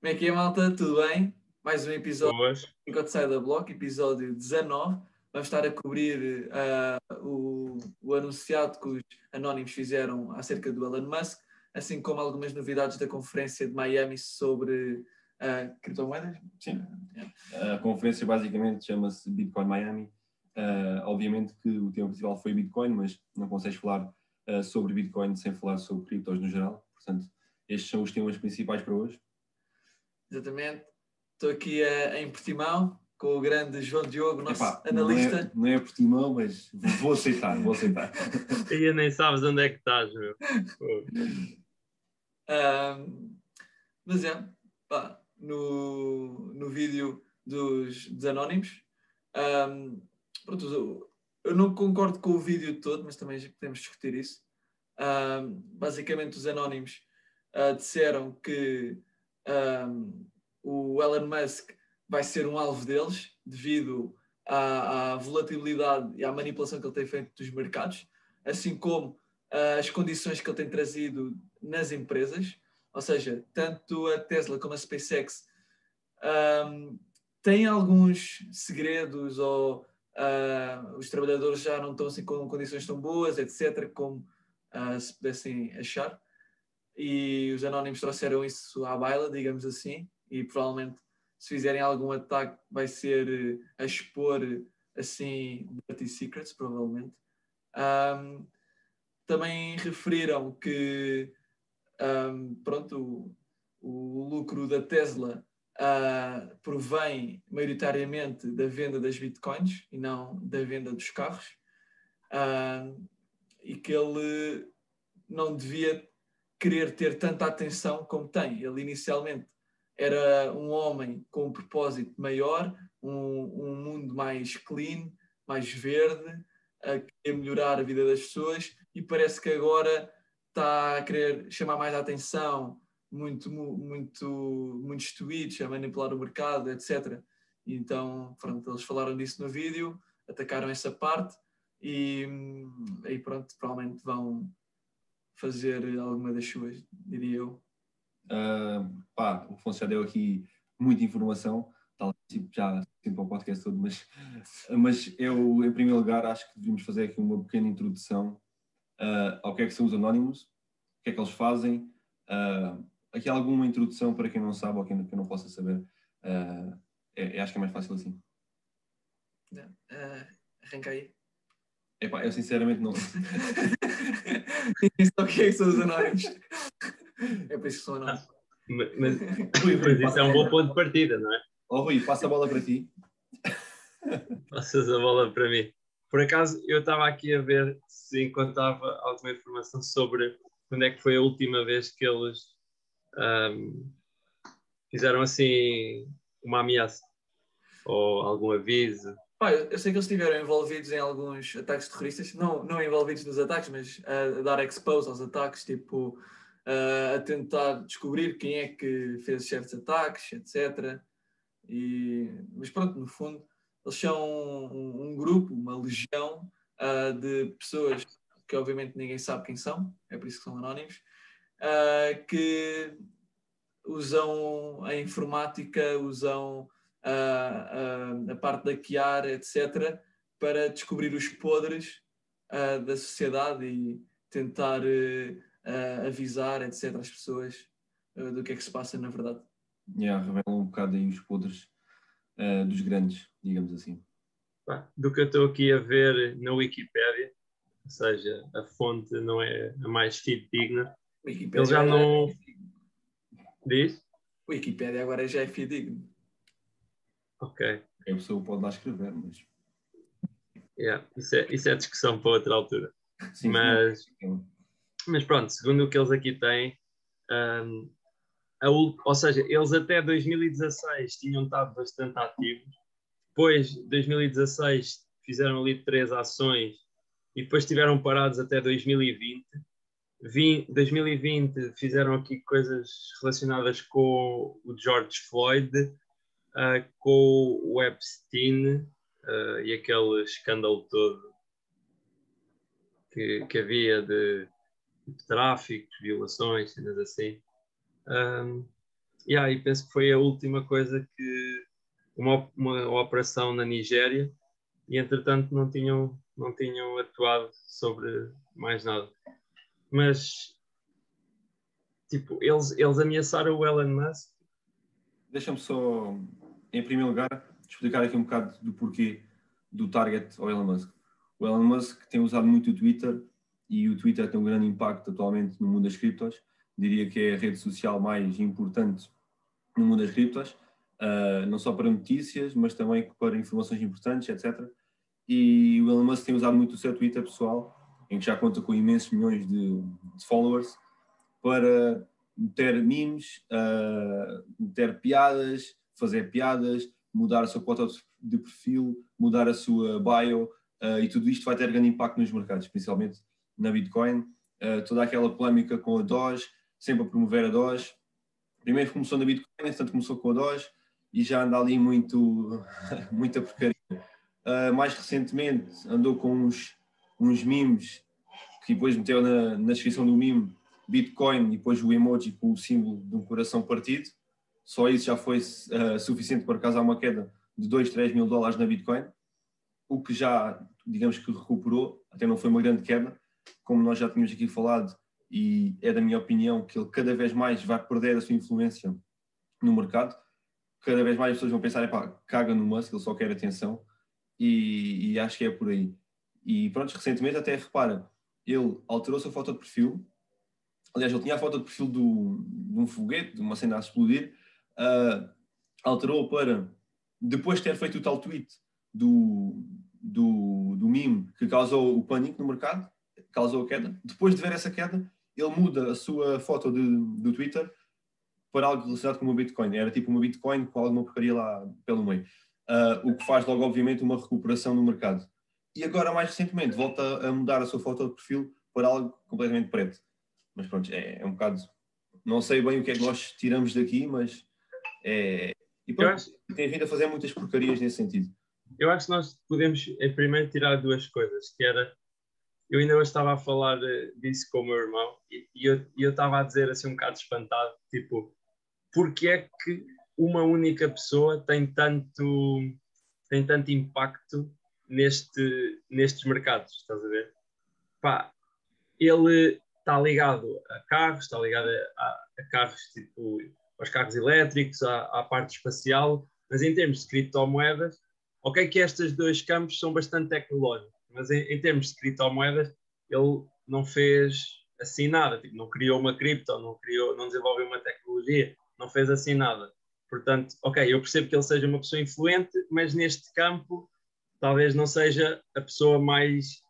Como é que é, malta? Tudo bem? Mais um episódio Boas. enquanto sai da Block, episódio 19. Vamos estar a cobrir uh, o, o anunciado que os anónimos fizeram acerca do Elon Musk, assim como algumas novidades da conferência de Miami sobre uh, criptomoedas. Sim. A conferência basicamente chama-se Bitcoin Miami. Uh, obviamente que o tema principal foi Bitcoin, mas não consegues falar sobre Bitcoin sem falar sobre criptos no geral. Portanto, estes são os temas principais para hoje. Exatamente. Estou aqui uh, em Portimão com o grande João Diogo, nosso Epá, analista. Não é, não é Portimão, mas vou aceitar, vou aceitar. E nem sabes onde é que estás, meu. Um, mas é, pá, no, no vídeo dos, dos Anónimos, um, pronto, eu não concordo com o vídeo todo, mas também podemos discutir isso. Um, basicamente, os Anónimos uh, disseram que um, o Elon Musk vai ser um alvo deles devido à, à, volatilidade e à manipulação que ele tem feito dos mercados, assim como uh, as condições que ele tem trazido nas empresas, ou seja, tanto a Tesla como a SpaceX um, têm alguns segredos ou uh, os trabalhadores já não estão assim com condições tão boas, etc., como uh, se pudessem achar. E os anónimos trouxeram isso à baila, digamos assim, e provavelmente se fizerem algum ataque vai ser a expor assim dirty secrets, provavelmente. Um, também referiram que um, pronto, o, o, lucro da Tesla uh, provém maioritariamente da venda das bitcoins e não da venda dos carros uh, e que ele não devia querer ter tanta atenção como tem. Ele inicialmente era um homem com um propósito maior, um, um mundo mais clean, mais verde, a querer melhorar a vida das pessoas e parece que agora está a querer chamar mais a atenção, muito, muito, muitos tweets, a manipular o mercado, etc. Então, pronto, eles falaram disso no vídeo, atacaram essa parte e aí pronto, provavelmente vão fazer alguma das suas, diria eu. Uh, pá, o Afonso já deu aqui muita informação, tal tipo, já sempre o podcast todo, mas, mas eu, em primeiro lugar, acho que devíamos fazer aqui uma pequena introdução uh, ao que é que são os anónimos, o que é que eles fazem. Uh, aqui alguma introdução para quem não sabe ou quem, quem não possa saber. É, é, acho que é mais fácil assim. Uh, arranca aí. Epá, eu sinceramente não. isso é o que é que são os anónimos. É por isso que são anónimos. Mas, mas, mas isso é um bom ponto de partida, não é? Ó oh, Rui, passa a bola para ti. Passas a bola para mim. Por acaso, eu estava aqui a ver se encontrava alguma informação sobre quando é que foi a última vez que eles um, fizeram assim uma ameaça ou algum aviso. Eu sei que eles estiveram envolvidos em alguns ataques terroristas, não, não envolvidos nos ataques, mas a, a dar expose aos ataques, tipo a tentar descobrir quem é que fez certos ataques, etc. E, mas pronto, no fundo, eles são um, um grupo, uma legião uh, de pessoas que obviamente ninguém sabe quem são, é por isso que são anónimos, uh, que usam a informática, usam uh, a parte da Chiar, etc., para descobrir os podres da sociedade e tentar avisar, etc., as pessoas do que é que se passa na verdade. Yeah, revelam um bocado aí os podres uh, dos grandes, digamos assim. Do que eu estou aqui a ver na Wikipédia, ou seja, a fonte não é a mais fidedigna. Ele já não. É... Diz? Wikipédia agora já é fidedigno. Ok. A pessoa pode lá escrever, mas. Yeah, isso, é, isso é discussão para outra altura. Sim, mas, sim. mas pronto, segundo o que eles aqui têm, um, a, ou seja, eles até 2016 tinham estado bastante ativos, depois 2016 fizeram ali três ações e depois estiveram parados até 2020. 2020 fizeram aqui coisas relacionadas com o George Floyd, uh, com o Epstein uh, e aquele escândalo todo que, que havia de, de tráfico, violações, cenas assim. Um, yeah, e penso que foi a última coisa que uma, uma operação na Nigéria e entretanto não tinham, não tinham atuado sobre mais nada. Mas tipo, eles, eles ameaçaram o Elon Musk. Deixa-me só, em primeiro lugar, explicar aqui um bocado do porquê do target ao Elon Musk. O Elon Musk tem usado muito o Twitter e o Twitter tem um grande impacto atualmente no mundo das criptos. Diria que é a rede social mais importante no mundo das criptos, uh, não só para notícias, mas também para informações importantes, etc. E o Elon Musk tem usado muito o seu Twitter pessoal, em que já conta com imensos milhões de, de followers, para meter memes, uh, meter piadas, fazer piadas, mudar a sua foto de perfil, mudar a sua bio, uh, e tudo isto vai ter grande impacto nos mercados, principalmente na Bitcoin. Uh, toda aquela polémica com a Doge, sempre a promover a Doge. Primeiro começou na Bitcoin, entretanto começou com a Doge e já anda ali muito, muita porcaria. Uh, mais recentemente andou com uns, uns memes que depois meteu na, na descrição do meme Bitcoin e depois o emoji com o símbolo de um coração partido. Só isso já foi uh, suficiente para causar uma queda de 2, 3 mil dólares na Bitcoin, o que já, digamos que recuperou, até não foi uma grande queda, como nós já tínhamos aqui falado, e é da minha opinião que ele cada vez mais vai perder a sua influência no mercado. Cada vez mais as pessoas vão pensar, pá, caga no Musk, ele só quer atenção, e, e acho que é por aí. E pronto, recentemente até repara, ele alterou sua foto de perfil, aliás, ele tinha a foto de perfil do, de um foguete, de uma cena a explodir, uh, alterou para, depois de ter feito o tal tweet do, do, do meme que causou o pânico no mercado, causou a queda, depois de ver essa queda, ele muda a sua foto de, do Twitter para algo relacionado com uma Bitcoin. Era tipo uma Bitcoin com alguma porcaria lá pelo meio. Uh, o que faz logo, obviamente, uma recuperação no mercado. E agora, mais recentemente, volta a mudar a sua foto de perfil para algo completamente preto. Mas pronto, é, é um bocado. Não sei bem o que é que nós tiramos daqui, mas é. E pronto, acho... tem vindo a fazer muitas porcarias nesse sentido. Eu acho que nós podemos, em primeiro, tirar duas coisas, que era eu ainda hoje estava a falar disso com o meu irmão e, e eu, eu estava a dizer assim um bocado espantado, tipo, porque é que uma única pessoa tem tanto, tem tanto impacto neste, nestes mercados, estás a ver? Pá, ele está ligado a carros, está ligado a, a carros tipo aos carros elétricos, à, à, parte espacial, mas em termos de criptomoedas, ok que estes dois campos são bastante tecnológicos, mas em, em termos de criptomoedas, ele não fez assim nada, tipo, não criou uma cripto, não, criou, não desenvolveu uma tecnologia, não fez assim nada. Portanto, ok, eu percebo que ele seja uma pessoa influente, mas neste campo talvez não seja a pessoa mais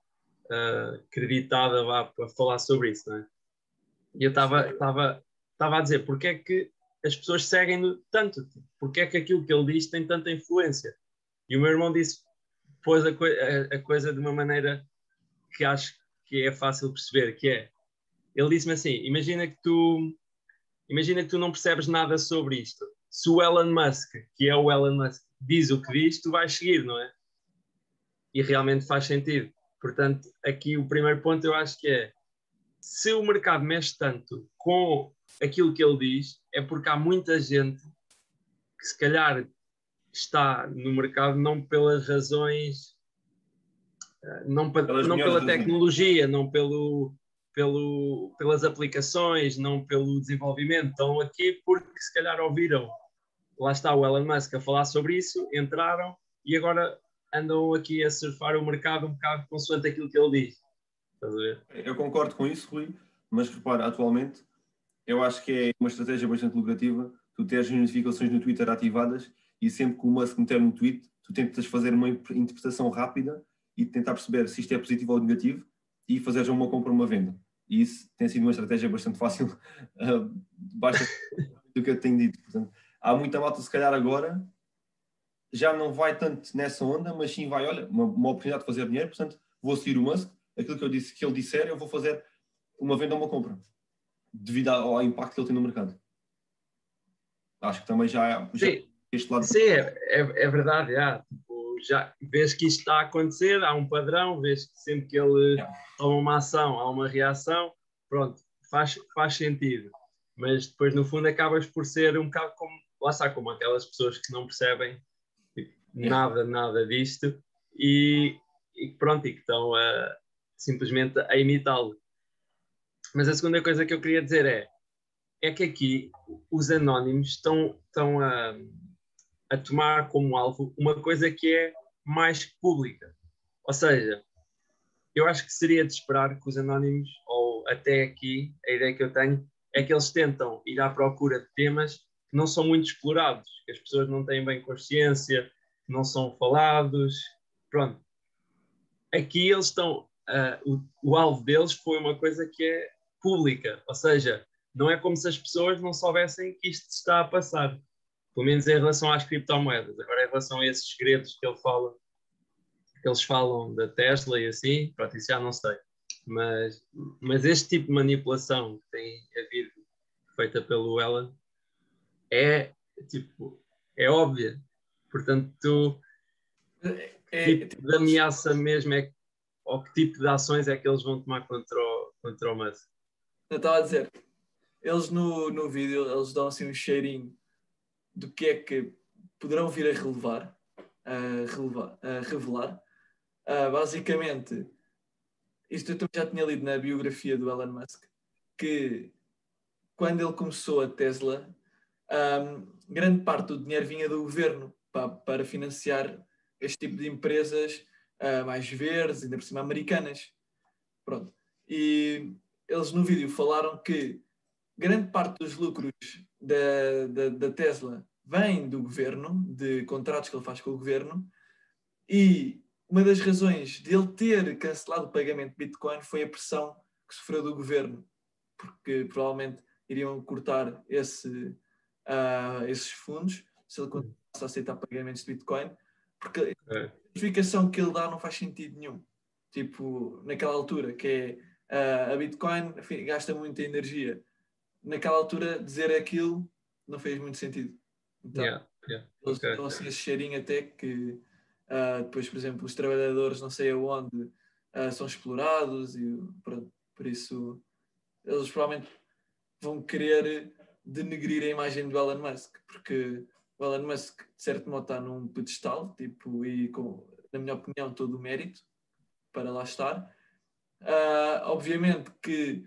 uh, acreditada para falar sobre isso, não é? E eu estava a dizer, porque é que as pessoas seguem-no tanto? Porque é que aquilo que ele diz tem tanta influência? E o meu irmão disse, pôs a, co a, a coisa de uma maneira que acho que é fácil perceber, que é, ele disse-me assim, imagina que tu imagina que tu não percebes nada sobre isto. Se o Elon Musk, que é o Elon Musk, diz o que diz, tu vais seguir, não é? E realmente faz sentido. Portanto, aqui o primeiro ponto eu acho que é se o mercado mexe tanto com aquilo que ele diz, é porque há muita gente que se calhar está no mercado não pelas razões, eh, não, não pela tecnologia, não pelo, pelo, pelas aplicações, não pelo desenvolvimento. Estão aqui porque se calhar ouviram, lá está o Elon Musk a falar sobre isso, entraram e agora andam aqui a surfar o mercado um bocado consoante aquilo que ele diz. Estás a ver? Eu concordo com isso, Rui, mas repara, atualmente eu acho que é uma estratégia bastante lucrativa tu teres as notificações no Twitter ativadas e sempre que o Musk meter um tweet, tu tentas fazer uma interpretação rápida e tentar perceber se isto é positivo ou negativo e fazer já uma compra ou uma venda. E isso tem sido uma estratégia bastante fácil, uh, basta do que eu tenho dito. Portanto, há muita malta, se calhar agora, já não vai tanto nessa onda, mas sim vai, olha, uma, uma oportunidade de fazer dinheiro, portanto, vou seguir o Musk, aquilo que eu disse que ele disser, eu vou fazer uma venda ou uma compra, devido ao impacto que ele tem no mercado. Acho que também já, já sim, este lado. Sim, é, é, é verdade, já. Tipo, já vês que isto está a acontecer, há um padrão, vês que sempre que ele é. toma uma ação, há uma reação, pronto, faz, faz sentido. mas depois no fundo acabas por ser um bocado como, lá está, como aquelas pessoas que não percebem tipo, nada, nada disto e, e pronto, e que estão a, simplesmente a imitá-lo. Mas a segunda coisa que eu queria dizer é, é que aqui os anónimos estão, estão a, a tomar como alvo uma coisa que é mais pública. Ou seja, eu acho que seria de esperar que os anónimos, ou até aqui, a ideia que eu tenho, é que eles tentam ir à procura de temas que não são muito explorados, que as pessoas não têm bem consciência, que não são falados. Pronto. Aqui eles estão. Uh, o, o alvo deles foi uma coisa que é pública, ou seja, não é como se as pessoas não soubessem que isto está a passar. Pelo menos em relação às criptomoedas. Agora, em relação a esses segredos que ele fala, que eles falam da Tesla e assim, pronto, isso já não sei. Mas, mas este tipo de manipulação que tem havido feita pelo Elon é tipo é óbvia. Portanto, tu, é, é, tipo de ameaça mesmo é ou que tipo de ações é que eles vão tomar contra o, contra o Musk? Eu estava a dizer, eles no, no vídeo eles dão assim um cheirinho do que é que poderão vir a relevar, a, relevar, a revelar. Uh, basicamente, isto eu também já tinha lido na biografia do Elon Musk, que quando ele começou a Tesla, um, grande parte do dinheiro vinha do governo para, para financiar este tipo de empresas uh, mais verdes, ainda por cima americanas. Pronto. E eles no vídeo falaram que grande parte dos lucros da, da, da Tesla vem do governo, de contratos que ele faz com o governo, e uma das razões de ele ter cancelado o pagamento de Bitcoin foi a pressão que sofreu do governo, porque provavelmente iriam cortar esse, uh, esses fundos se ele continuasse a aceitar pagamentos de Bitcoin, porque é. Justificação que ele dá não faz sentido nenhum. Tipo, naquela altura, que é uh, a Bitcoin gasta muita energia. Naquela altura, dizer aquilo não fez muito sentido. Então, yeah, yeah. eles okay. dão assim esse cheirinho até que Uh, depois, por exemplo, os trabalhadores não sei aonde uh, são explorados e pronto, por isso eles provavelmente vão querer denegrir a imagem do Elon Musk, porque o Elon Musk de certo modo está num pedestal, tipo, e com, na minha opinião, todo o mérito para lá estar. Uh, obviamente que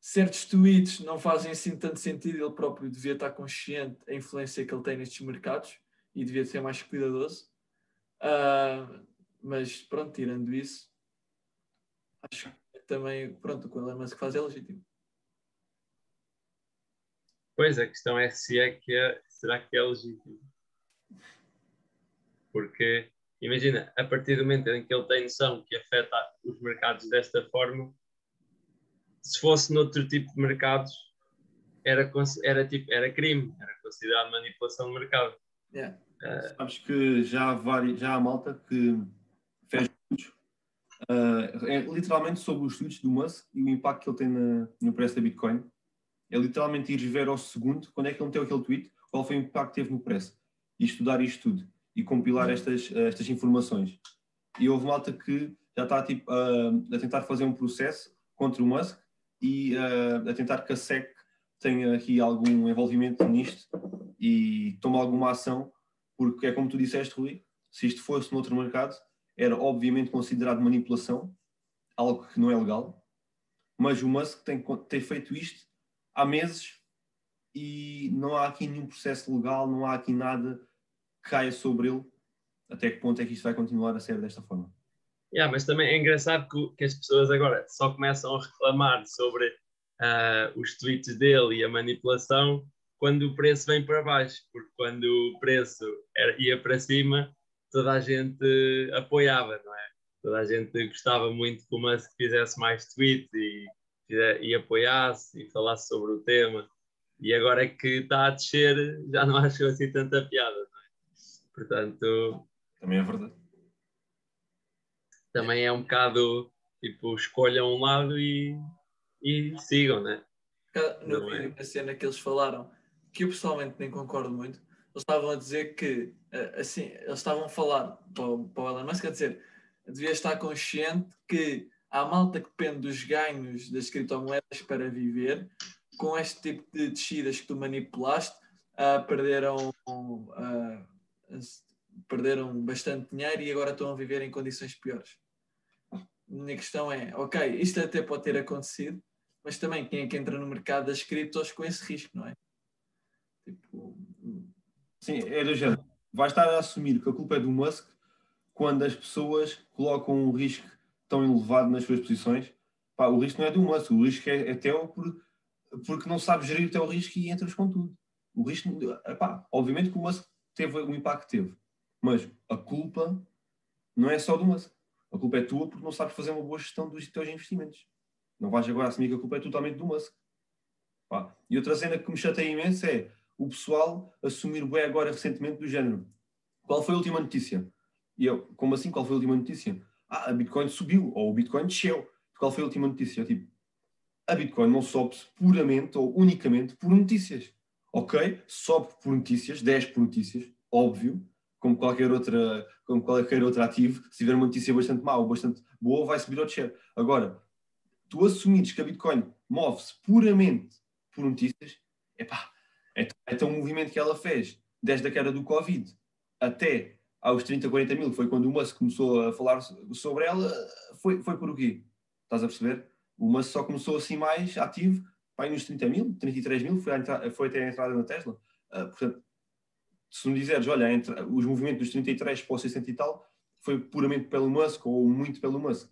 certos tweets não fazem assim tanto sentido, ele próprio devia estar consciente da influência que ele tem nestes mercados e devia ser mais cuidadoso. Uh, mas pronto, tirando isso, acho que também, pronto, o que o Elon Musk faz é legítimo. Pois, a questão é se é que será que é legítimo? Porque, imagina, a partir do momento em que ele tem noção que afeta os mercados desta forma, se fosse noutro tipo de mercados, era, era, tipo, era crime, era considerado manipulação de mercado. Yeah. Uh, Sabes que já há, vários, já há malta que fez estudos, uh, é literalmente sobre os estudos do Musk e o impacto que ele tem na, no preço da Bitcoin. É literalmente ir ver ao segundo quando é que ele meteu aquele tweet, qual foi o impacto que teve no preço. E estudar isto tudo e compilar estas, estas informações. E houve malta que já está tipo, uh, a tentar fazer um processo contra o Musk e uh, a tentar que a SEC tenha aqui algum envolvimento nisto e tome alguma ação porque é como tu disseste, Rui, se isto fosse noutro mercado, era obviamente considerado manipulação, algo que não é legal, mas o Musk tem, tem feito isto há meses e não há aqui nenhum processo legal, não há aqui nada que caia sobre ele. Até que ponto é que isto vai continuar a ser desta forma? Yeah, mas também é engraçado que, que as pessoas agora só começam a reclamar sobre uh, os tweets dele e a manipulação quando o preço vem para baixo, porque quando o preço era, ia para cima, toda a gente apoiava, não é? Toda a gente gostava muito que o Musk fizesse mais tweets e, e apoiasse e falasse sobre o tema. E agora é que está a descer, já não acho assim tanta piada, não é? Portanto. Também é verdade. Também é um bocado tipo, escolham um lado e, e sigam, né? No vídeo, é? a cena que eles falaram que eu pessoalmente nem concordo muito, eles estavam a dizer que, eh, assim, eles estavam a falar para o, para o Elon Musk, a dizer, devia estar consciente que há malta que depende dos ganhos das criptomoedas para viver com este tipo de descidas que tu manipulaste, uh, perderam, uh, perderam bastante dinheiro e agora estão a viver em condições piores. Minha questão é, ok, isto até pode ter acontecido, mas também quem é que entra no mercado das criptos com esse risco, não é? Tipo... Sim, é do género. Vai estar a assumir que a culpa é do Musk quando as pessoas colocam um risco tão elevado nas suas posições. Pá, o risco não é do Musk, o risco é, é teu por, porque não sabes gerir o teu risco e entras com tudo. O risco, epá, obviamente que o Musk teve o impacto que teve, mas a culpa não é só do Musk. A culpa é tua porque não sabes fazer uma boa gestão dos teus investimentos. Não vais agora assumir que a culpa é totalmente do Musk. E outra cena que me chateia imenso é o pessoal assumir bem agora recentemente do género. Qual foi a última notícia? E eu, como assim, qual foi a última notícia? Ah, a Bitcoin subiu, ou o Bitcoin desceu. Qual foi a última notícia? Tipo, a Bitcoin não sobe puramente ou unicamente por notícias. Ok, sobe por notícias, 10 por notícias, óbvio, como qualquer outra, como qualquer outro ativo, se tiver uma notícia bastante má ou bastante boa, vai subir ou descer. Agora, tu assumires que a Bitcoin move-se puramente por notícias, epá, é, é tão movimento que ela fez desde a queda do Covid até aos 30, 40 mil, foi quando o Musk começou a falar sobre ela, foi, foi por o quê? Estás a perceber? O Musk só começou assim mais ativo, vai nos 30 mil, 33 mil, foi, foi até a entrada na Tesla. Uh, portanto, se me dizeres, olha, entre os movimentos dos 33 para os 60 e tal, foi puramente pelo Musk ou muito pelo Musk.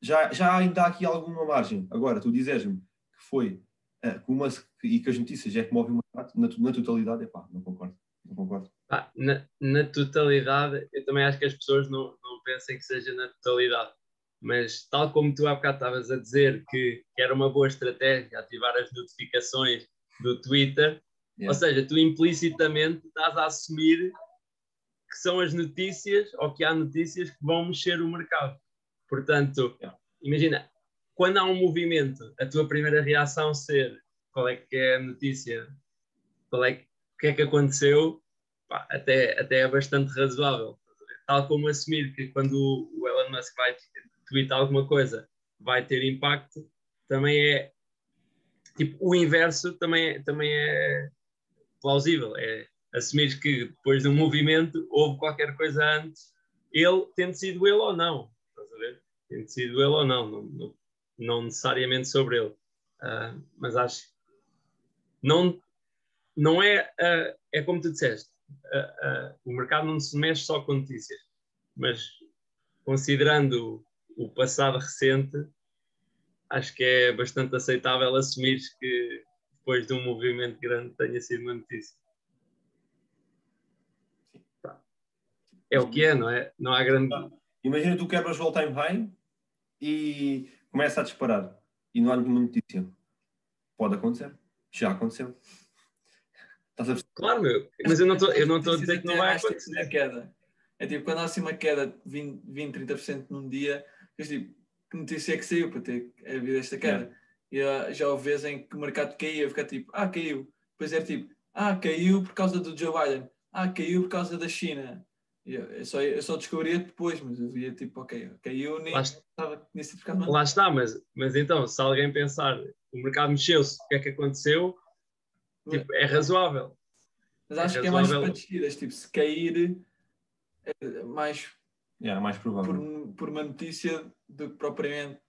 Já, já ainda há aqui alguma margem. Agora, tu dizes-me que foi uh, com o Musk e que as notícias é que move o mercado, na, na totalidade, é pá, não concordo. Não concordo. Ah, na, na, totalidade, eu também acho que as pessoas não, não pensem que seja na totalidade. Mas, tal como tu há bocado estavas a dizer que, que era uma boa estratégia ativar as notificações do Twitter, yeah. ou seja, tu implicitamente estás a assumir que são as notícias ou que há notícias que vão mexer o mercado. Portanto, yeah. imagina, quando há um movimento, a tua primeira reação ser qual é que é a notícia, qual é, que é que aconteceu, pá, até, até é bastante razoável. Tal como assumir que quando o Elon Musk vai tweetar alguma coisa vai ter impacto, também é tipo o inverso também é, também é plausível. É assumir que depois de um movimento houve qualquer coisa antes, ele tendo sido ele ou não. Estás a ver? Tendo sido ele ou não, não, não, não necessariamente sobre ele. Uh, mas acho não não é uh, é como tu disseste uh, o mercado não se mexe só com notícias mas considerando o passado recente, acho que é bastante aceitável assumir que depois de um movimento grande tenha sido uma notícia. É o que é, não é? Não há grande. Imagina tu quebras o all-time high e começa a disparar e não há nenhuma notícia. Pode acontecer. Já aconteceu. Claro, meu. Mas eu não estou a dizer que não vai acontecer. A queda. É tipo, quando há assim uma queda de 20, 20 30% num dia, mas tipo, que notícia é que saiu para ter havido esta queda? E uh, já houve vezes em que o mercado caía, eu ficar tipo, ah, caiu. Depois era tipo, ah, caiu por causa do Joe Biden. Ah, caiu por causa da China. Eu, eu, só, eu só descobria depois, mas eu via tipo, ok, caiu, nem estava nesse. Lá está, mas, mas então, se alguém pensar, o mercado mexeu-se, o que é que aconteceu? Tipo, é razoável. Mas acho é que razoável. é mais para descidas, tipo, se cair, é mais Yeah, mais provável. Por, por uma notícia do que propriamente.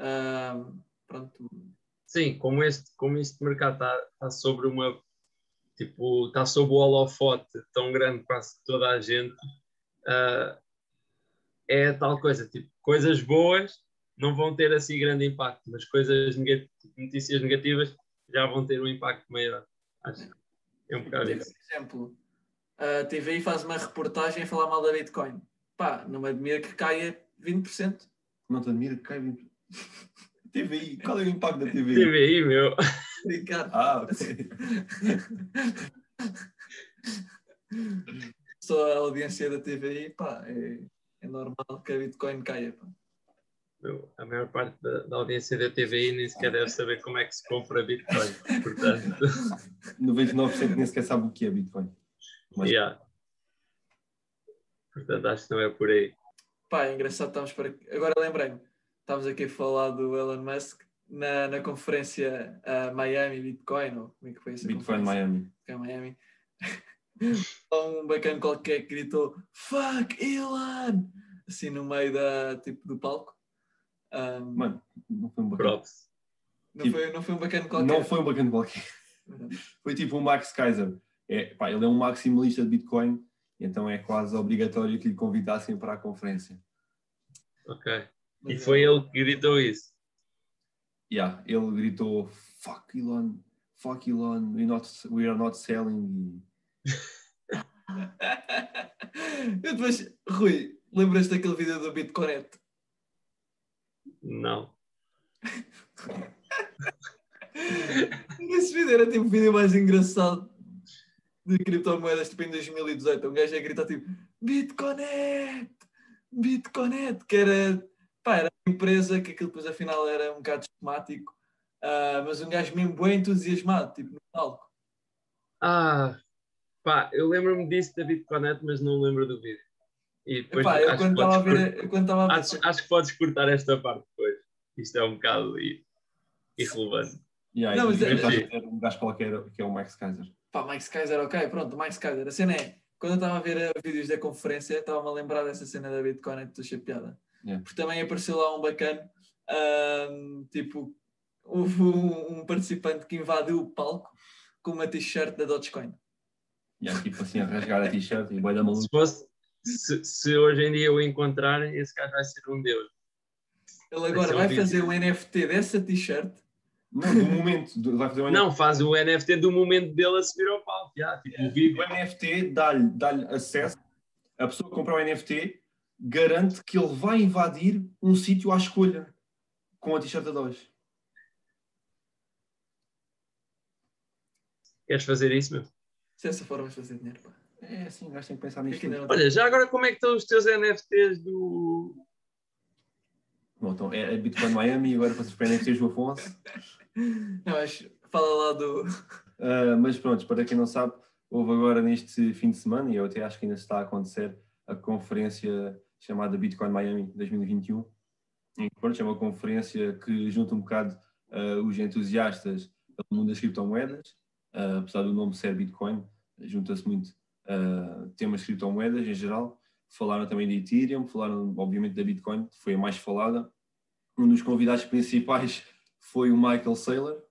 Uh, pronto. Sim, como este, como este mercado está, está sobre uma. Tipo, está sob o holofote tão grande quase toda a gente, uh, é tal coisa. Tipo, coisas boas não vão ter assim grande impacto, mas coisas negativas, notícias negativas já vão ter um impacto maior. Acho é um bocado isso. Por exemplo, a TVI faz uma reportagem a falar mal da Bitcoin pá, não me admira que caia 20%. Não te admira que caia 20%? TVI, qual é o impacto da TVI? TVI, meu. Ricardo. Ah, ok. Só a audiência da TVI, pá, é, é normal que a Bitcoin caia, pá. Meu, a maior parte da, da, audiência da TVI nem sequer deve saber como é que se compra Bitcoin. Portanto... 99% nem sequer sabe o que é Bitcoin. Mas... Yeah. Portanto, acho que não é por aí. Pá, é engraçado, estamos para. Agora lembrei-me, estávamos aqui a falar do Elon Musk. na, na conferência uh, Miami Bitcoin, ou como é que foi essa Bitcoin Miami. Bitcoin Miami. um bacana qualquer que gritou Fuck Elon! Assim no meio da, tipo, do palco. Um, Mano, não foi um bacana. Props. não, tipo, foi, não foi um bacana qualquer. Não foi um bacana qualquer. Foi tipo o Max Kaiser. É, pá, ele é um maximalista de Bitcoin, então é quase obrigatório que lhe convidassem para a conferência. Ok. E Mas, foi é, ele que gritou isso. Yeah, ele gritou fuck Elon, fuck Elon, we, not, we are not selling. Eu depois, Rui, lembras daquele vídeo do Bitconet? Não. Esse vídeo era tipo o vídeo mais engraçado de criptomoedas, tipo em 2018. Um gajo a gritar tipo Bitconet! Bitconet! Que era, pá, era uma empresa que aquilo depois afinal era um bocado esquemático, ah, mas um gajo mesmo bem entusiasmado, tipo no palco. Ah, pá, eu lembro-me disso da Bitconet, mas não lembro do vídeo. E depois Epá, eu acho, quando que podes estava a ver, cur- quando a ver, acho, acho que podes cortar esta parte depois. Isto é um bocado irrelevante. Yeah, Não, mas é- ver um gajo qualquer que é o Max Kaiser. Pá, Mike Kaiser, ok, pronto, Mike Kaiser. A cena é, quando eu estava a ver eh, vídeos da conferência, estava-me a lembrar dessa cena da Bitcoin que tu achei piada. Yeah. Porque também apareceu lá um bacana, tipo, houve um, um participante que invadiu o palco com uma t-shirt da Dogecoin. Yeah, tipo assim, a rasgar a t-shirt e vai dar maluco. Se, fosse, se, se hoje em dia eu encontrar, esse gajo vai ser um deus. Ele Vai agora um vai vídeo. fazer um NFT dessa t-shirt. Não, do momento, do- vai fazer um Não, faz o NFT do momento dele a subir ao palco. já, tipo, o O vídeo. NFT dá-lhe dá acesso, a pessoa que comprar o NFT garante que ele vai invadir um sítio à escolha com a t-shirt da Doge. Queres fazer isso, meu? Se essa forma de fazer dinheiro, pá. É assim, o gajo tem que pensar nisto. Olha, já agora como é que estão os teus NFTs do. Bom, então é, é Bitcoin Miami agora passas para NFTs do Afonso. Não, mas fala lá do. Uh, mas pronto, para quem não sabe, houve agora neste fim de semana, e eu até acho que ainda está a acontecer, a conferência chamada Bitcoin Miami 2021. E, pronto, é uma conferência que junta um bocado uh, os entusiastas do mundo das criptomoedas, uh, apesar do nome ser Bitcoin, junta-se muito temas de criptomoedas em geral. Falaram também de Ethereum, falaram obviamente da Bitcoin, que foi a mais falada. Um dos convidados principais foi o Michael Saylor,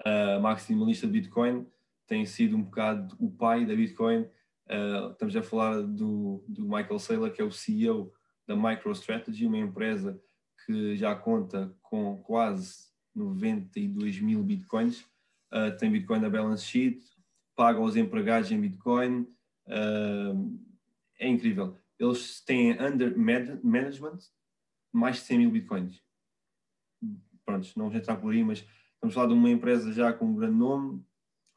uh, maximalista de Bitcoin, tem sido um bocado o pai da Bitcoin. Uh, estamos a falar do, do Michael Saylor, que é o CEO da MicroStrategy, uma empresa que já conta com quase 92 mil Bitcoins. Uh, tem Bitcoin na balance sheet, paga aos empregados em Bitcoin. Uh, é incrível. Eles têm under man- management mais de 100 mil Bitcoins. Pronto, não vamos entrar por aí, mas Estamos falar de uma empresa já com um grande nome.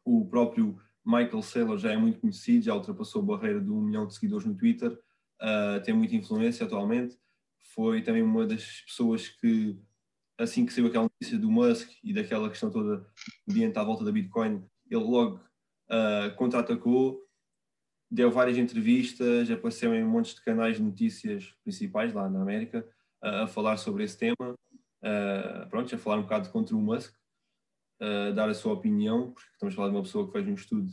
O próprio Michael Saylor já é muito conhecido, já ultrapassou a barreira de um milhão de seguidores no Twitter, uh, tem muita influência atualmente. Foi também uma das pessoas que, assim que saiu aquela notícia do Musk e daquela questão toda ambiente à volta da Bitcoin, ele logo uh, contra-atacou, deu várias entrevistas, apareceu em montes de canais de notícias principais lá na América uh, a falar sobre esse tema. Uh, pronto, a falar um bocado contra o Musk, uh, dar a sua opinião, porque estamos a falar de uma pessoa que fez um estudo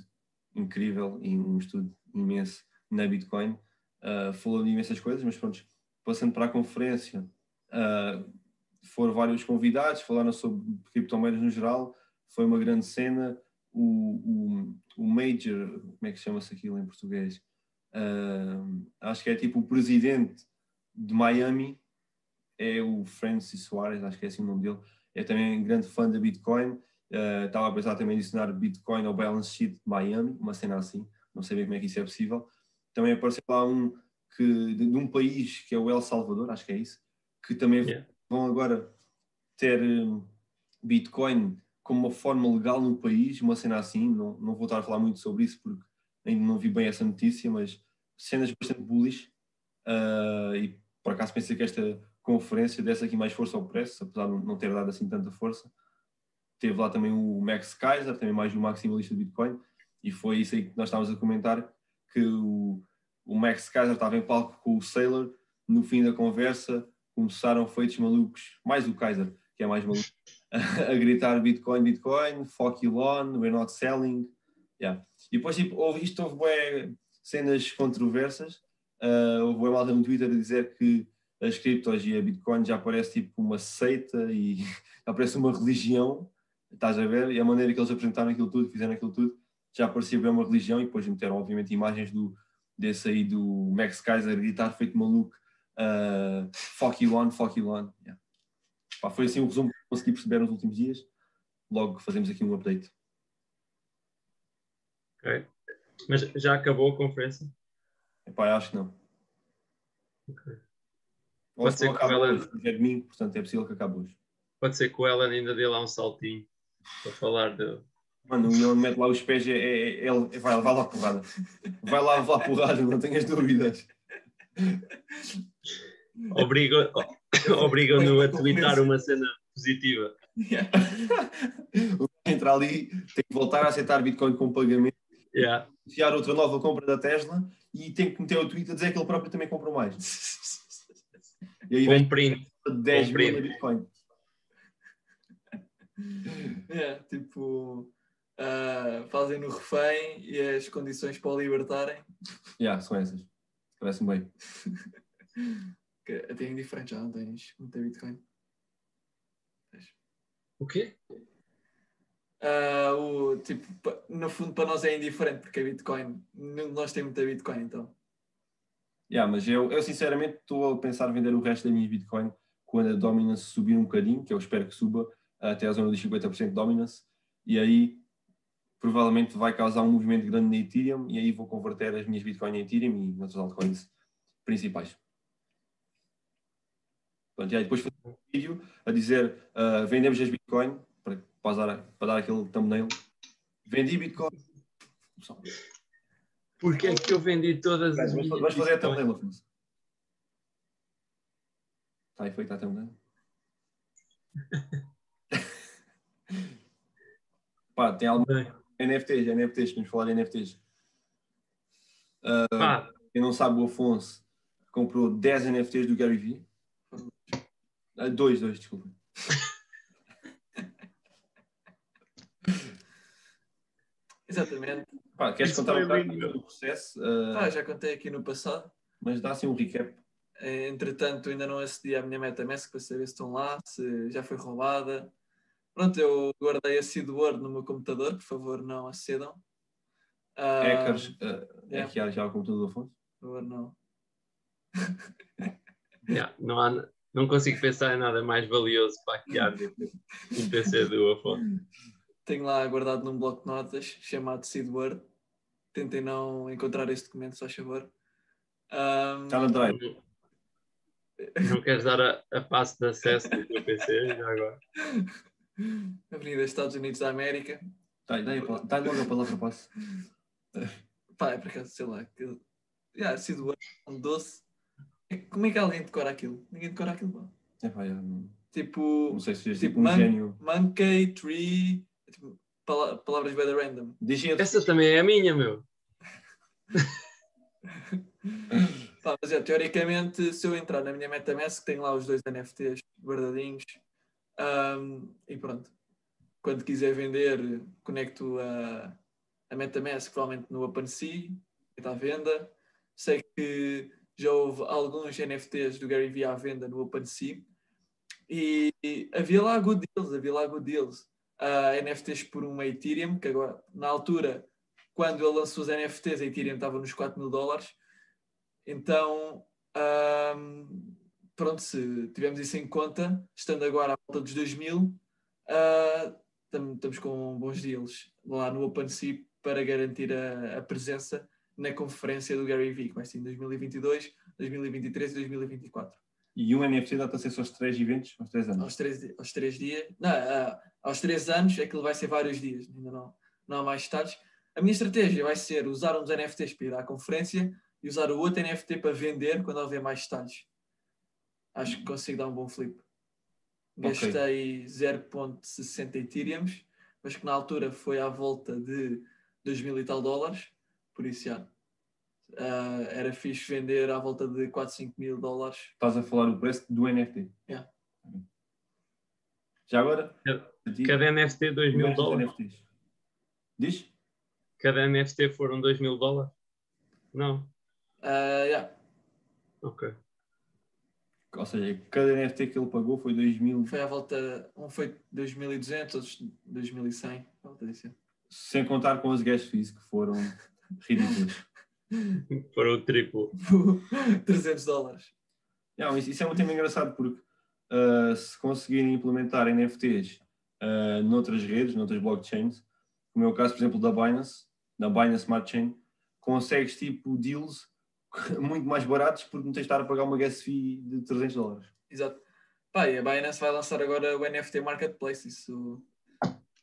incrível e um estudo imenso na Bitcoin. Uh, falou de imensas coisas, mas pronto, passando para a conferência, uh, foram vários convidados, falaram sobre criptomoedas no geral, foi uma grande cena. O, o, o Major, como é que chama-se aquilo em português? Uh, acho que é tipo o presidente de Miami, é o Francis Soares, acho que é assim o nome dele, é também grande fã da Bitcoin. Uh, estava a pensar também em adicionar Bitcoin ao balance sheet de Miami, uma cena assim, não sei bem como é que isso é possível. Também apareceu lá um que, de, de um país que é o El Salvador, acho que é isso, que também Yeah. vão agora ter um, Bitcoin como uma forma legal no país, uma cena assim. Não, não vou estar a falar muito sobre isso porque ainda não vi bem essa notícia, mas cenas bastante bullish. Uh, e por acaso pensei que esta conferência desse aqui mais força ao preço, apesar de não ter dado assim tanta força. Teve lá também o Max Kaiser, também mais um maximalista de Bitcoin, e foi isso aí que nós estávamos a comentar, que o, o Max Kaiser estava em palco com o Sailor, no fim da conversa começaram feitos malucos, mais o Kaiser, que é mais maluco, a gritar Bitcoin, Bitcoin, fuck Elon, we're not selling. Yeah. E depois, tipo, houve isto, houve bué cenas controversas. Uh, houve bué malta no Twitter a dizer que as criptos e a Bitcoin já parece tipo uma seita e já parece uma religião, estás a ver? E a maneira que eles apresentaram aquilo tudo, fizeram aquilo tudo, já parecia bem uma religião e depois meteram, obviamente, imagens do, desse aí do Max Kaiser gritar feito maluco, uh, fuck Elon, fuck Elon. Yeah. Pá, foi assim o resumo que consegui perceber nos últimos dias. Logo fazemos aqui um update. Ok. Mas já acabou a conferência? Epá, acho que não. Ok. Pode ser que hoje, hoje é portanto é possível que acabe hoje. Pode ser que o Ellen ainda dê lá um saltinho para falar de. Mano, o Elon mete lá os pés, é, é, é, ele vai, vai lá porrada. Vai lá levar porrada, não tenhas dúvidas. Obriga- Obrigam-no a twittar uma cena positiva. Yeah. Entra ali, tem que voltar a aceitar Bitcoin com pagamento, Yeah. enfiar outra nova compra da Tesla e tem que meter o tweet a dizer que ele próprio também comprou mais. E aí vem Um print. 10 mil Compreendo. na Bitcoin. Yeah, tipo, ah, fazem no refém e as condições para o libertarem. Yeah, são essas. Parece-me bem. Que até é indiferente, já não tens muita Bitcoin. O quê? Ah, o, tipo, no fundo para nós é indiferente porque a Bitcoin, nenhum de nós tem muita Bitcoin, então. Yeah, mas eu, eu sinceramente estou a pensar vender o resto da minha Bitcoin quando a dominance subir um bocadinho, que eu espero que suba até à zona dos 50% de dominance, e aí provavelmente vai causar um movimento grande na Ethereum e aí vou converter as minhas Bitcoin em Ethereum e noutras altcoins principais. Pronto, e aí depois fazer um vídeo a dizer ah, vendemos as Bitcoin para, para, dar, para dar aquele thumbnail. Vendi Bitcoin. Porque é que eu vendi todas as vamos fazer a thumbnail, Afonso. Está aí feita a thumbnail? Pá, tem alguma Bem, NFTs, NFTs, vamos falar de NFTs. Pá, Quem não sabe, o Afonso comprou 10 NFTs do Gary Vee. Ah, dois, dois, desculpa. Exatamente. Pá, queres Isso contar um bocado do processo? Ah, Ah, já contei aqui no passado. mas dá assim um recap. Eh, Entretanto, ainda não acedi à minha MetaMask para saber se estão lá, se já foi roubada. Pronto, eu guardei a seed word no meu computador, por favor, não acedam. Ah, Hackers, ah, yeah. hackear já o computador do Afonso. Por favor, não. yeah, não, há, não consigo pensar em nada mais valioso para do que um PC do Afonso. Tenho lá guardado num bloco de notas chamado seed word. Tentem não encontrar este documento, só favor. Ah, Está no drive. Não, queres dar a, a passo de acesso do teu PC já agora? Avenida Estados Unidos da América. Dá, dá, aí a pala- dá logo a palavra passo. Pá, é por acaso, sei lá. Que... Yeah, seed word, um doce. Como é que alguém decora aquilo? Ninguém decora aquilo, pá. É, pá, não, Tipo, não sei se és Tipo, tipo um man- gênio. monkey, tree, tipo, pala- palavras bem random. Deixem Essa também é a minha, meu. Pá, mas é, teoricamente, se eu entrar na minha MetaMask, tenho lá os dois NFTs guardadinhos. Ahm, e pronto. Quando quiser vender, conecto a, a MetaMask, provavelmente no OpenSea, que está à venda. Sei que já houve alguns NFTs do Gary Vee à venda no OpenSea. E, havia lá good deals, havia lá good deals. Ah, NFTs por uma Ethereum, que agora, na altura, quando ele lançou os NFTs, a Ethereum estava nos 4 mil dólares. Então, ahm, pronto, se tivermos isso em conta, estando agora à volta dos 2 mil, tam- estamos com bons deals lá no OpenSea para garantir a, a presença na conferência do Gary Vee, que vai ser em 2022, 2023 e 2024. E um NFT dá-te acesso aos três eventos, aos três anos. Aos três, aos três dias, não, ah, aos três anos, aquilo vai ser vários dias, ainda não, não há mais detalhes. A minha estratégia vai ser usar uns NFTs para ir à conferência e usar o outro NFT para vender quando houver mais detalhes. Acho que consigo dar um bom flip. Gastei 0.60 Ethereums, mas que na altura foi à volta de 2 mil e tal dólares, por isso já. ah, era fixe vender à volta de 4, 5 mil dólares. Estás a falar o preço do NFT. Já agora. Cada NFT 2 mil dólares. NFTs. Diz? Cada NFT foram 2 mil dólares? Não. Uh, yeah. Ok. Ou seja, cada NFT que ele pagou foi 2000. Foi à volta. Um foi 2.200, outros 2.100. Sem contar com as gas fees que foram ridículas. foram o triplo. 300 dólares. Não, isso, isso, é um tema engraçado porque uh, se conseguirem implementar NFTs uh, ah, noutras redes, noutras blockchains, como é o caso, por exemplo, da Binance, da Binance Smart Chain, consegues tipo deals muito mais baratos porque não tens de estar a pagar uma gas fee de 300 dólares. Exato. Pá, e a Binance vai lançar agora o NFT Marketplace, isso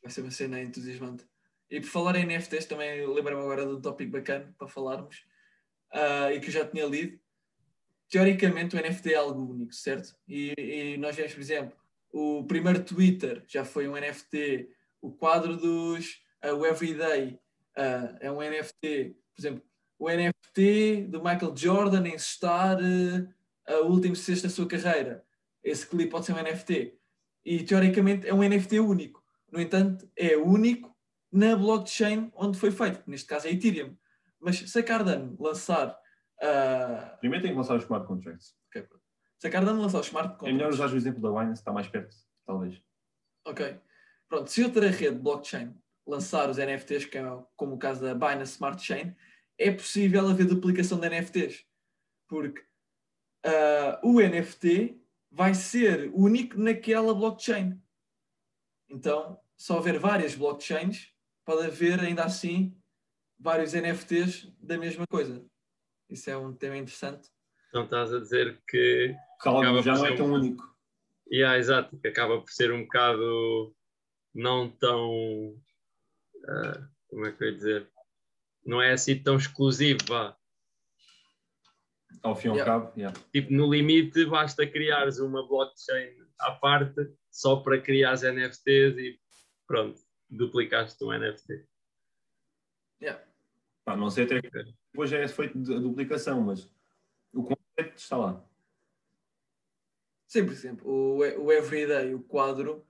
vai ser uma cena entusiasmante. E por falar em NFTs, também lembro-me agora de um tópico bacana para falarmos uh, e que eu já tinha lido. Teoricamente, o NFT é algo único, certo? E, e nós vemos, por exemplo, o primeiro Twitter já foi um NFT, o quadro dos uh, o Everyday uh, é um NFT, por exemplo, o NFT do Michael Jordan em estar uh, a último sexto da sua carreira. Esse clipe pode ser um NFT. E teoricamente é um NFT único. No entanto, é único na blockchain onde foi feito. Neste caso é Ethereum. Mas se a Cardano lançar. Uh... Primeiro tem que lançar os smart contracts. Okay. Se a Cardano lançar os smart contracts. É melhor usar o exemplo da Binance, está mais perto, talvez. Ok. Pronto, se outra rede blockchain lançar os NFTs, que é como o caso da Binance Smart Chain, é possível haver duplicação de NFTs. Porque uh, o NFT vai ser único naquela blockchain. Então, se houver várias blockchains, pode haver ainda assim vários NFTs da mesma coisa. Isso é um tema interessante. Então estás a dizer que. Calma, já não é tão um... único. Yeah, exato, que acaba por ser um bocado não tão. Uh, como é que eu ia dizer? não é assim tão exclusivo, vá. Ao fim e ao cabo, yeah. Tipo, no limite, basta criares uma blockchain à parte só para criar as NFTs e pronto, duplicaste um NFT. Yeah. Pá, não sei até que depois já é feito a duplicação, mas o conceito está lá. Sim, por exemplo, o, o Everyday, o quadro,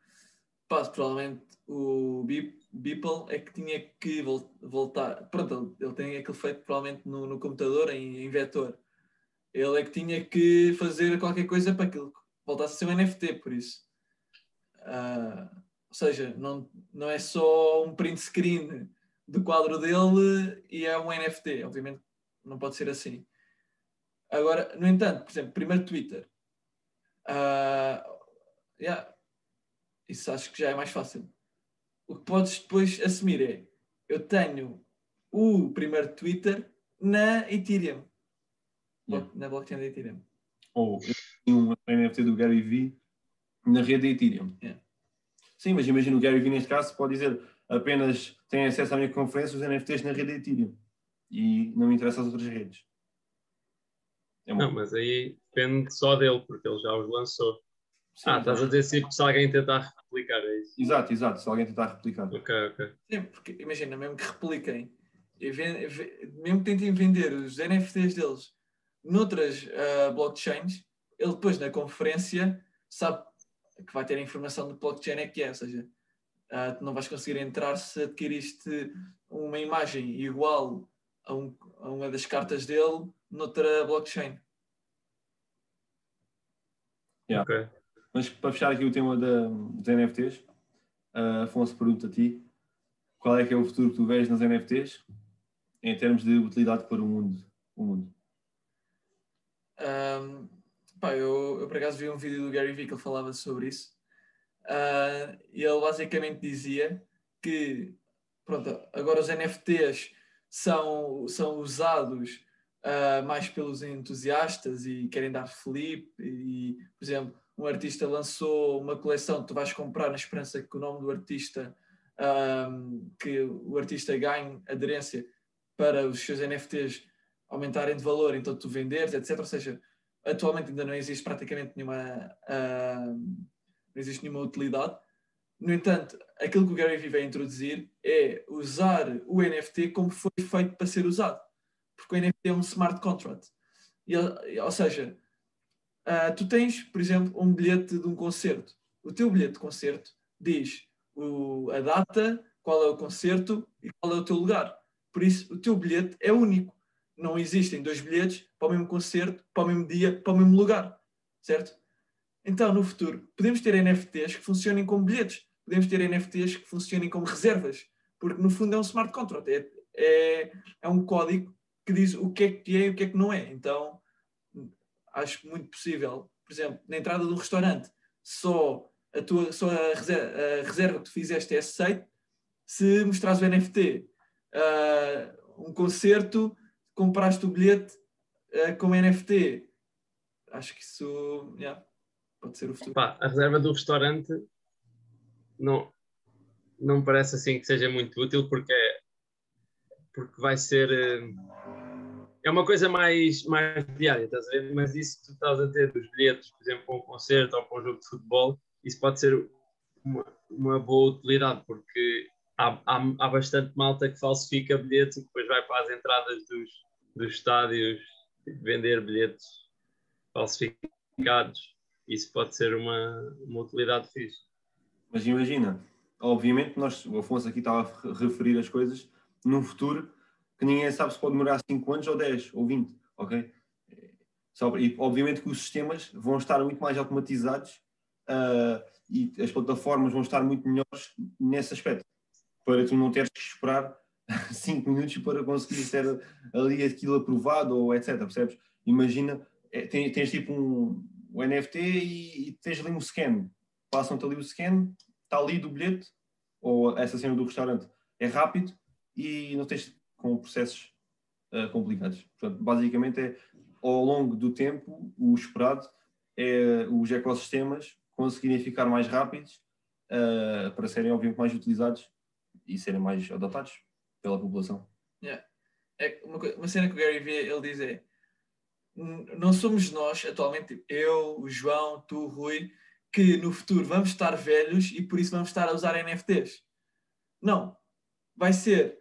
passa provavelmente o Beeple é que tinha que voltar. Pronto, ele tem aquele feito provavelmente no, no computador, em, em, vetor. Ele é que tinha que fazer qualquer coisa para que ele voltasse a ser um NFT, por isso. Uh, seja, não, não é só um print screen do quadro dele e é um NFT. Obviamente não pode ser assim. Agora, no entanto, por exemplo, primeiro Twitter. Uh, yeah, isso acho que já é mais fácil o que podes depois assumir é eu tenho o primeiro Twitter na Ethereum. Yeah. Na blockchain da Ethereum. Ou um NFT do Gary Vee na rede da Ethereum. Yeah. Sim, mas imagina o Gary Vee neste caso pode dizer apenas tem acesso à minha conferência os NFTs na rede Ethereum e não me interessa as outras redes. É não, mas aí depende só dele, porque ele já os lançou. Sim, ah, estás a dizer se, se alguém tentar replicar, é isso? Exato, exato, se alguém tentar replicar. Ok, ok. Sim, porque imagina, mesmo que repliquem, mesmo que tentem vender os NFTs deles noutras uh, blockchains, ele depois na conferência sabe que vai ter a informação de blockchain é que é, ou seja, uh, não vais conseguir entrar se adquiriste uma imagem igual a, um, a uma das cartas dele noutra blockchain. Yeah. Ok. Mas para fechar aqui o tema da, dos NFTs, uh, Afonso pergunta a ti qual é que é o futuro que tu vês nas NFTs em termos de utilidade para o mundo? O mundo? Um, pá, eu, eu por acaso vi um vídeo do Gary Vee que ele falava sobre isso uh, e ele basicamente dizia que pronto, agora os NFTs são, são usados uh, mais pelos entusiastas e querem dar flip e, por exemplo, um artista lançou uma coleção que tu vais comprar na esperança que o nome do artista, um, que o artista ganhe aderência para os seus NFTs aumentarem de valor, então tu venderes, etc. Ou seja, atualmente ainda não existe praticamente nenhuma, não existe nenhuma utilidade. No entanto, aquilo que o Gary Vee vai introduzir é usar o NFT como foi feito para ser usado. Porque o NFT é um smart contract. E, ou seja, Uh, tu tens, por exemplo, um bilhete de um concerto. o teu bilhete de concerto diz o, a data, qual é o concerto e qual é o teu lugar. Por isso, o teu bilhete é único. Não existem dois bilhetes para o mesmo concerto, para o mesmo dia, para o mesmo lugar. Certo? Então, no futuro, podemos ter NFTs que funcionem como bilhetes. Podemos ter NFTs que funcionem como reservas. Porque, no fundo, é um smart contract. É, é, é um código que diz o que é que é e o que é que não é. Então, acho muito possível, por exemplo, na entrada do restaurante, só a, tua, só a, reserva, a reserva que tu fizeste é aceita se mostrares o NFT. Uh, ah, um concerto, compraste o bilhete uh, com NFT. Acho que isso yeah, pode ser o futuro. Pá, a reserva do restaurante não, não parece assim que seja muito útil porque é porque vai ser. Eh, é uma coisa mais, mais diária, estás a ver? Mas isso tu estás a ter dos bilhetes, por exemplo, para um concerto ou para um jogo de futebol, isso pode ser uma, uma boa utilidade, porque há, há, há, bastante malta que falsifica bilhetes e depois vai para as entradas dos, dos estádios vender bilhetes falsificados. Isso pode ser uma, uma utilidade fixe. Mas imagina, obviamente, nós, o Afonso aqui estava a referir as coisas num futuro que ninguém sabe se pode demorar 5 anos ou 10 ou 20, ok? E obviamente que os sistemas vão estar muito mais automatizados uh, e as plataformas vão estar muito melhores nesse aspecto, para tu não teres que esperar 5 minutos para conseguir ter ali aquilo aprovado ou etc, percebes? Imagina, é, tens, tens tipo um, um NFT e, e, tens ali um scan, passam-te ali o scan, está ali do bilhete, ou essa cena do restaurante, é rápido, e não tens com processos uh, complicados. Portanto, basicamente é ao longo do tempo o esperado é os ecossistemas conseguirem ficar mais rápidos uh, para serem obviamente mais utilizados e serem mais adotados pela população. Yeah. É uma, uma, cena que o Gary vê, ele diz é não somos nós, atualmente, eu, o João, tu, o Rui, que no futuro vamos estar velhos e por isso vamos estar a usar NFTs. Não. Vai ser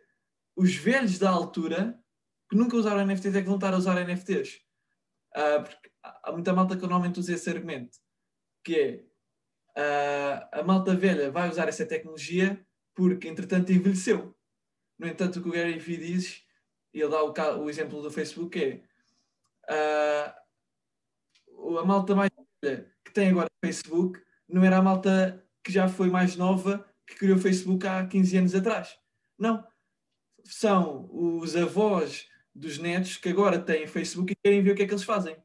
os velhos da altura que nunca usaram NFTs é que vão estar a usar NFTs. Uh, ah, porque há muita malta que normalmente usa esse argumento, que é uh, a malta velha vai usar essa tecnologia porque entretanto envelheceu. No entanto, o que o Gary Vee diz, e ele dá o, o, exemplo do Facebook, é uh, a malta mais velha que tem agora Facebook não era a malta que já foi mais nova que criou Facebook há 15 anos atrás. Não são os avós dos netos que agora têm Facebook e querem ver o que é que eles fazem.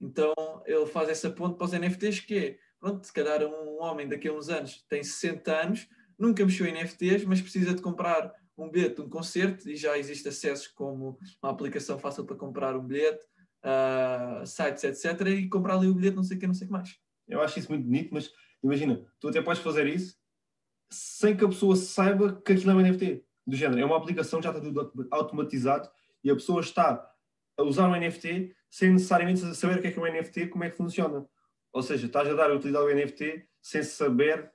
Então ele faz essa ponte para os NFTs que é, pronto, se calhar um homem daqui a uns anos tem 60 anos, nunca mexeu em NFTs, mas precisa de comprar um bilhete de um concerto e já existe acesso como uma aplicação fácil para comprar um bilhete, uh, sites, etc. e comprar ali o bilhete, não sei o que, não sei o que mais. Eu acho isso muito bonito, mas imagina, tu até podes fazer isso sem que a pessoa saiba que aquilo é um NFT do género. É uma aplicação, já está tudo automatizado e a pessoa está a usar um NFT sem necessariamente saber o que é que é um NFT, como é que funciona. Ou seja, estás a dar a utilidade ao NFT sem saber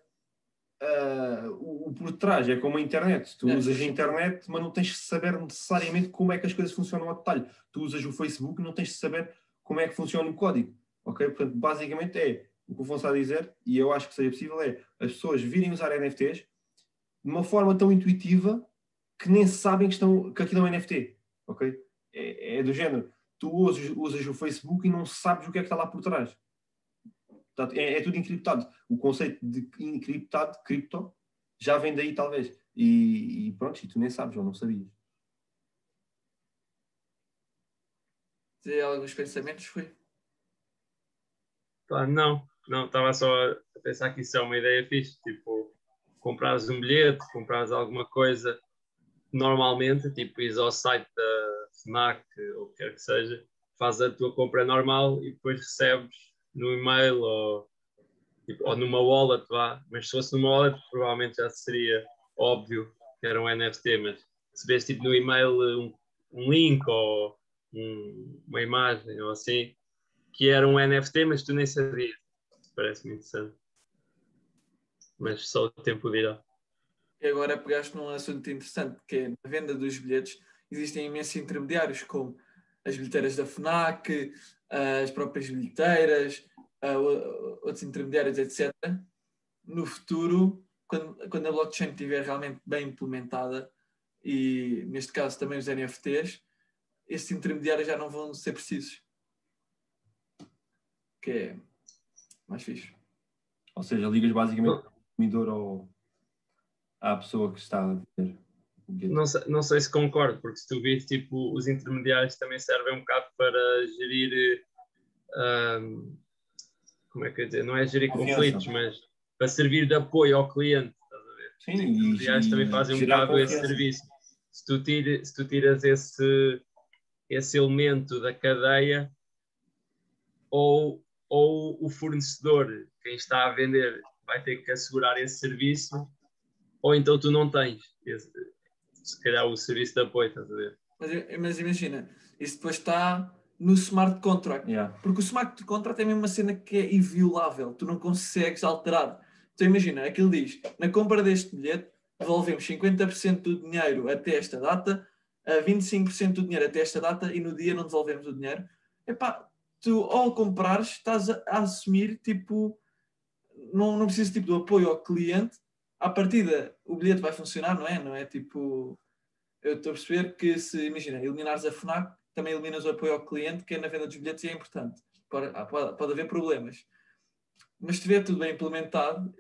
uh, o, o, por trás. É como a internet. Tu é, usas a internet, mas não tens de saber necessariamente como é que as coisas funcionam ao detalhe. Tu usas o Facebook, não tens de saber como é que funciona o código. Ok? Portanto, basicamente é o que o Afonso está a dizer, e eu acho que seria possível, é as pessoas virem usar NFTs de uma forma tão intuitiva que nem sabem que, estão, que aquilo é um NFT, ok? É, é do género, tu usas, usas, o Facebook e não sabes o que é que está lá por trás. Portanto, é, é tudo encriptado. O conceito de encriptado, cripto, já vem daí talvez. E, e pronto, e tu nem sabes, ou não sabias. Dizer alguns pensamentos, foi? Claro, não, não, estava só a pensar que isso é uma ideia fixe, tipo, comprares um bilhete, comprares alguma coisa normalmente, tipo, ires ao site da FNAC ou o que quer que seja, fazes a tua compra normal e depois recebes no e-mail ou, tipo, ou numa wallet, vá. Mas se fosse numa wallet, provavelmente já seria óbvio que era um NFT, mas se vês tipo no e-mail um, um link ou um, uma imagem ou assim, que era um NFT, mas tu nem sabias. Parece-me interessante. Mas só o tempo dirá. E agora pegaste num assunto interessante, que é na venda dos bilhetes existem imensos intermediários, como as bilheteiras da FNAC, as próprias bilheteiras, outros intermediários, etc., no futuro, quando, quando a blockchain estiver realmente bem implementada, e neste caso também os NFTs, esses intermediários já não vão ser precisos. Que é mais fixe. Ou seja, ligas basicamente o consumidor ao, à pessoa que está a vender. Não sei, não sei se concordo, porque se tu vês, tipo, os intermediários também servem um bocado para gerir. Um, como é que eu dizer? Não é gerir confiança. conflitos, mas para servir de apoio ao cliente. Estás a ver? Sim, os intermediários também fazem um bocado esse serviço. Se tu, tira, se tu tiras esse, esse elemento da cadeia, ou, ou o fornecedor, quem está a vender, vai ter que assegurar esse serviço, ou então tu não tens. Esse, se calhar o serviço de apoio, estás a ver? Mas, mas imagina, isso depois está no smart contract. Yeah. Porque o smart contract é mesmo uma cena que é inviolável, tu não consegues alterar. Então imagina, aquilo diz, na compra deste bilhete, devolvemos 50% do dinheiro até esta data, a 25% do dinheiro até esta data e no dia não devolvemos o dinheiro. Epá, tu ao comprares estás a, a assumir tipo, não, não precisas tipo do apoio ao cliente, à partida o bilhete vai funcionar, não é? Não é tipo. Eu estou a perceber que se, imagina, eliminares a FNAC, também eliminas o apoio ao cliente, que é na venda dos bilhetes e é importante. Pode, pode, pode haver problemas. Mas se tiver tudo bem implementado,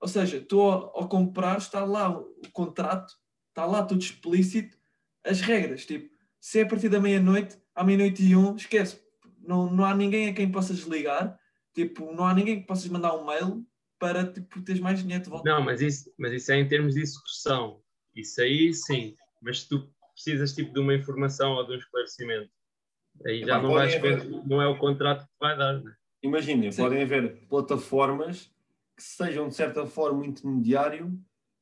ou seja, tu ao, ao comprar está lá o contrato, está lá tudo explícito, as regras, tipo, se é a partir da meia-noite, à meia-noite e um, esquece, não, não há ninguém a quem possas ligar, tipo, não há ninguém que possas mandar um mail, para tipo, teres mais dinheiro de volta. Não, mas isso, mas isso é em termos de execução. Isso aí sim. Mas se tu precisas tipo, de uma informação ou de um esclarecimento, aí já não vais haver... não é o contrato que te vai dar. Né? Imagina, podem haver plataformas que sejam de certa forma intermediário,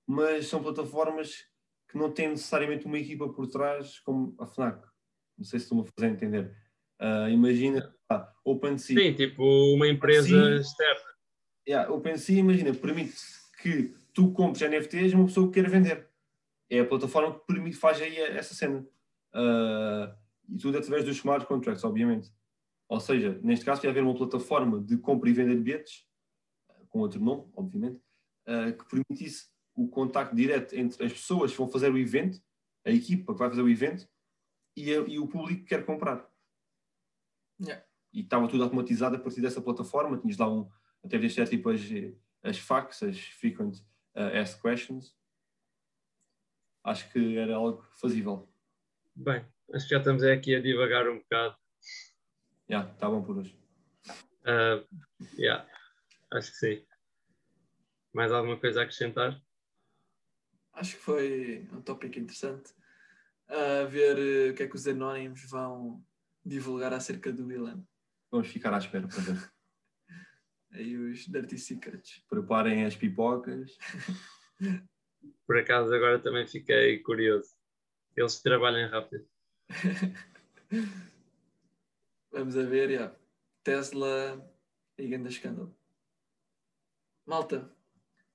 mas são plataformas que não têm necessariamente uma equipa por trás, como a FNAC. Não sei se estou-me a fazer entender. Uh, imagina, ah, OpenSea. Sim, tipo uma empresa OpenSea, externa yeah, OpenSea, imagina, permite que tu compres NFTs a uma pessoa que queira vender. É a plataforma que permite, faz aí essa cena. Uh, e tudo através dos smart contracts, obviamente. Ou seja, neste caso, vai haver uma plataforma de compra e venda de bilhetes, com outro nome, obviamente, uh, que permitisse o contacto direto entre as pessoas que vão fazer o evento, a equipa que vai fazer o evento, e, a, e o público que quer comprar. Yeah. E estava tudo automatizado a partir dessa plataforma. Tinhas lá um, até podias ter tipo as, as FAQs, as Frequent uh, Asked Questions. Acho que era algo fazível. Bem, acho que já estamos aqui a divagar um bocado. Já, yeah, está bom por hoje. Uh, yeah, acho que sim. Mais alguma coisa a acrescentar? Acho que foi um tópico interessante. A uh, ver uh, o que é que os anónimos vão divulgar acerca do Willan. Vamos ficar à espera para ver. Aí os Dirty Secrets. Preparem as pipocas. Por acaso agora também fiquei curioso. Eles trabalham rápido. Vamos a ver, já. Tesla e grande escândalo. Malta,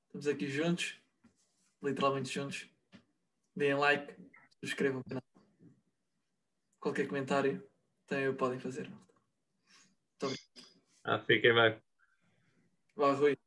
estamos aqui juntos, literalmente juntos. Deem like, subscrevam o canal. Qualquer comentário também podem fazer. Muito obrigado. Ah, fiquem bem. Rui.